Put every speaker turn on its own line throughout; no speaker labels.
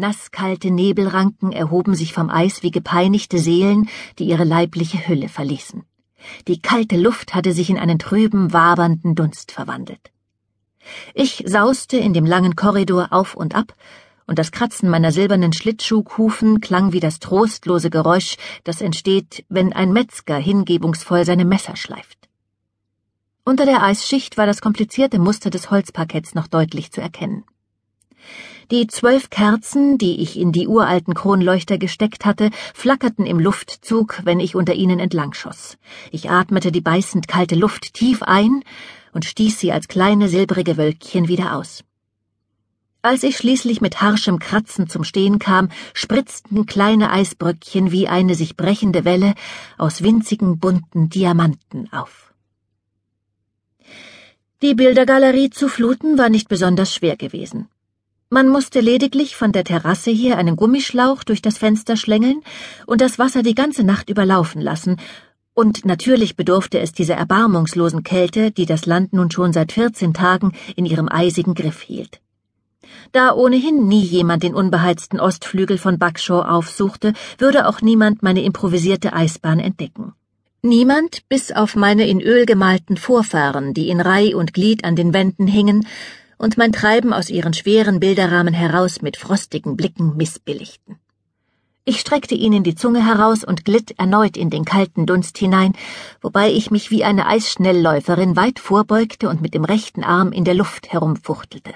Nasskalte Nebelranken erhoben sich vom Eis wie gepeinigte Seelen, die ihre leibliche Hülle verließen. Die kalte Luft hatte sich in einen trüben, wabernden Dunst verwandelt. Ich sauste in dem langen Korridor auf und ab, und das Kratzen meiner silbernen Schlittschuhkufen klang wie das trostlose Geräusch, das entsteht, wenn ein Metzger hingebungsvoll seine Messer schleift. Unter der Eisschicht war das komplizierte Muster des Holzparketts noch deutlich zu erkennen. Die zwölf Kerzen, die ich in die uralten Kronleuchter gesteckt hatte, flackerten im Luftzug, wenn ich unter ihnen entlangschoss. Ich atmete die beißend kalte Luft tief ein und stieß sie als kleine silbrige Wölkchen wieder aus. Als ich schließlich mit harschem Kratzen zum Stehen kam, spritzten kleine Eisbröckchen wie eine sich brechende Welle aus winzigen bunten Diamanten auf. Die Bildergalerie zu fluten war nicht besonders schwer gewesen. Man musste lediglich von der Terrasse hier einen Gummischlauch durch das Fenster schlängeln und das Wasser die ganze Nacht überlaufen lassen, und natürlich bedurfte es dieser erbarmungslosen Kälte, die das Land nun schon seit vierzehn Tagen in ihrem eisigen Griff hielt. Da ohnehin nie jemand den unbeheizten Ostflügel von Buckshaw aufsuchte, würde auch niemand meine improvisierte Eisbahn entdecken. Niemand, bis auf meine in Öl gemalten Vorfahren, die in Reih und Glied an den Wänden hingen und mein Treiben aus ihren schweren Bilderrahmen heraus mit frostigen Blicken missbilligten. Ich streckte ihnen die Zunge heraus und glitt erneut in den kalten Dunst hinein, wobei ich mich wie eine Eisschnellläuferin weit vorbeugte und mit dem rechten Arm in der Luft herumfuchtelte.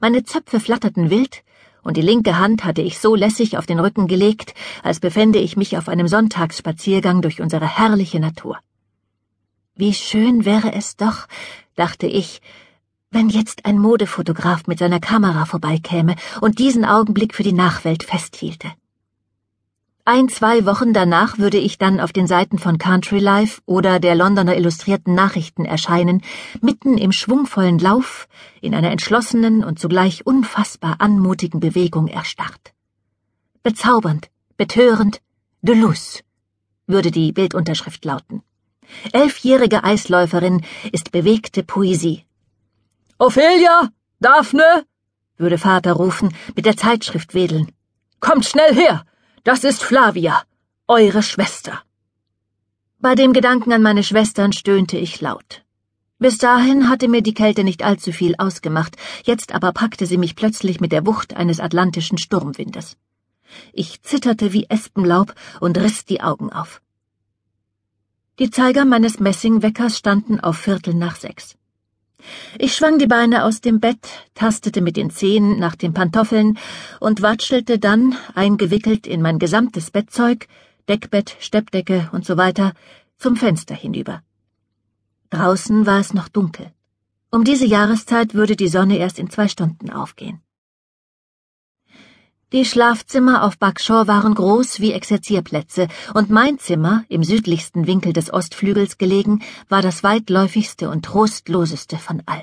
Meine Zöpfe flatterten wild, und die linke Hand hatte ich so lässig auf den Rücken gelegt, als befände ich mich auf einem Sonntagsspaziergang durch unsere herrliche Natur. Wie schön wäre es doch, dachte ich, wenn jetzt ein Modefotograf mit seiner Kamera vorbeikäme und diesen Augenblick für die Nachwelt festhielte. Ein, zwei Wochen danach würde ich dann auf den Seiten von Country Life oder der Londoner Illustrierten Nachrichten erscheinen, mitten im schwungvollen Lauf, in einer entschlossenen und zugleich unfassbar anmutigen Bewegung erstarrt. Bezaubernd, betörend, Deleuze, würde die Bildunterschrift lauten. Elfjährige Eisläuferin ist bewegte Poesie.
Ophelia! Daphne!
würde Vater rufen, mit der Zeitschrift wedeln.
Kommt schnell her! Das ist Flavia, eure Schwester.
Bei dem Gedanken an meine Schwestern stöhnte ich laut. Bis dahin hatte mir die Kälte nicht allzu viel ausgemacht, jetzt aber packte sie mich plötzlich mit der Wucht eines atlantischen Sturmwindes. Ich zitterte wie Espenlaub und riss die Augen auf. Die Zeiger meines Messingweckers standen auf Viertel nach sechs. Ich schwang die Beine aus dem Bett, tastete mit den Zehen nach den Pantoffeln und watschelte dann, eingewickelt in mein gesamtes Bettzeug, Deckbett, Steppdecke und so weiter, zum Fenster hinüber. Draußen war es noch dunkel. Um diese Jahreszeit würde die Sonne erst in zwei Stunden aufgehen. Die Schlafzimmer auf Buckshaw waren groß wie Exerzierplätze, und mein Zimmer, im südlichsten Winkel des Ostflügels gelegen, war das weitläufigste und trostloseste von allen.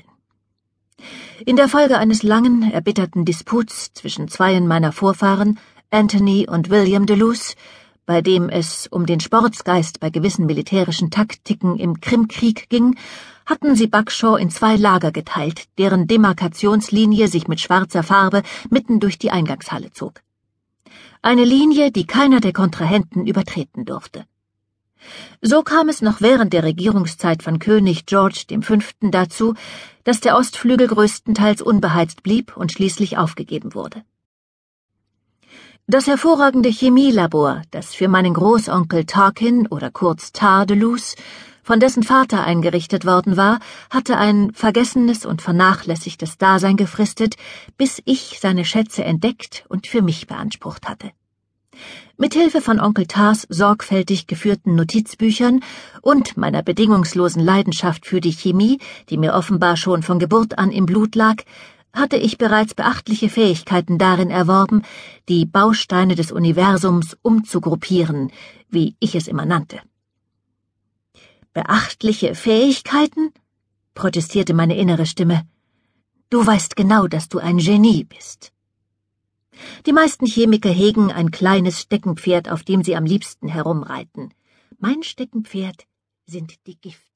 In der Folge eines langen, erbitterten Disputs zwischen zweien meiner Vorfahren, Anthony und William Deleuze, bei dem es um den Sportsgeist bei gewissen militärischen Taktiken im Krimkrieg ging, hatten sie Buckshaw in zwei Lager geteilt, deren Demarkationslinie sich mit schwarzer Farbe mitten durch die Eingangshalle zog. Eine Linie, die keiner der Kontrahenten übertreten durfte. So kam es noch während der Regierungszeit von König George V. dazu, dass der Ostflügel größtenteils unbeheizt blieb und schließlich aufgegeben wurde. Das hervorragende Chemielabor, das für meinen Großonkel Tarkin oder kurz Tar de Luz von dessen Vater eingerichtet worden war, hatte ein vergessenes und vernachlässigtes Dasein gefristet, bis ich seine Schätze entdeckt und für mich beansprucht hatte. Mithilfe von Onkel Tars sorgfältig geführten Notizbüchern und meiner bedingungslosen Leidenschaft für die Chemie, die mir offenbar schon von Geburt an im Blut lag, hatte ich bereits beachtliche Fähigkeiten darin erworben, die Bausteine des Universums umzugruppieren, wie ich es immer nannte. Beachtliche Fähigkeiten? protestierte meine innere Stimme. Du weißt genau, dass du ein Genie bist. Die meisten Chemiker hegen ein kleines Steckenpferd, auf dem sie am liebsten herumreiten. Mein Steckenpferd sind die Gifte.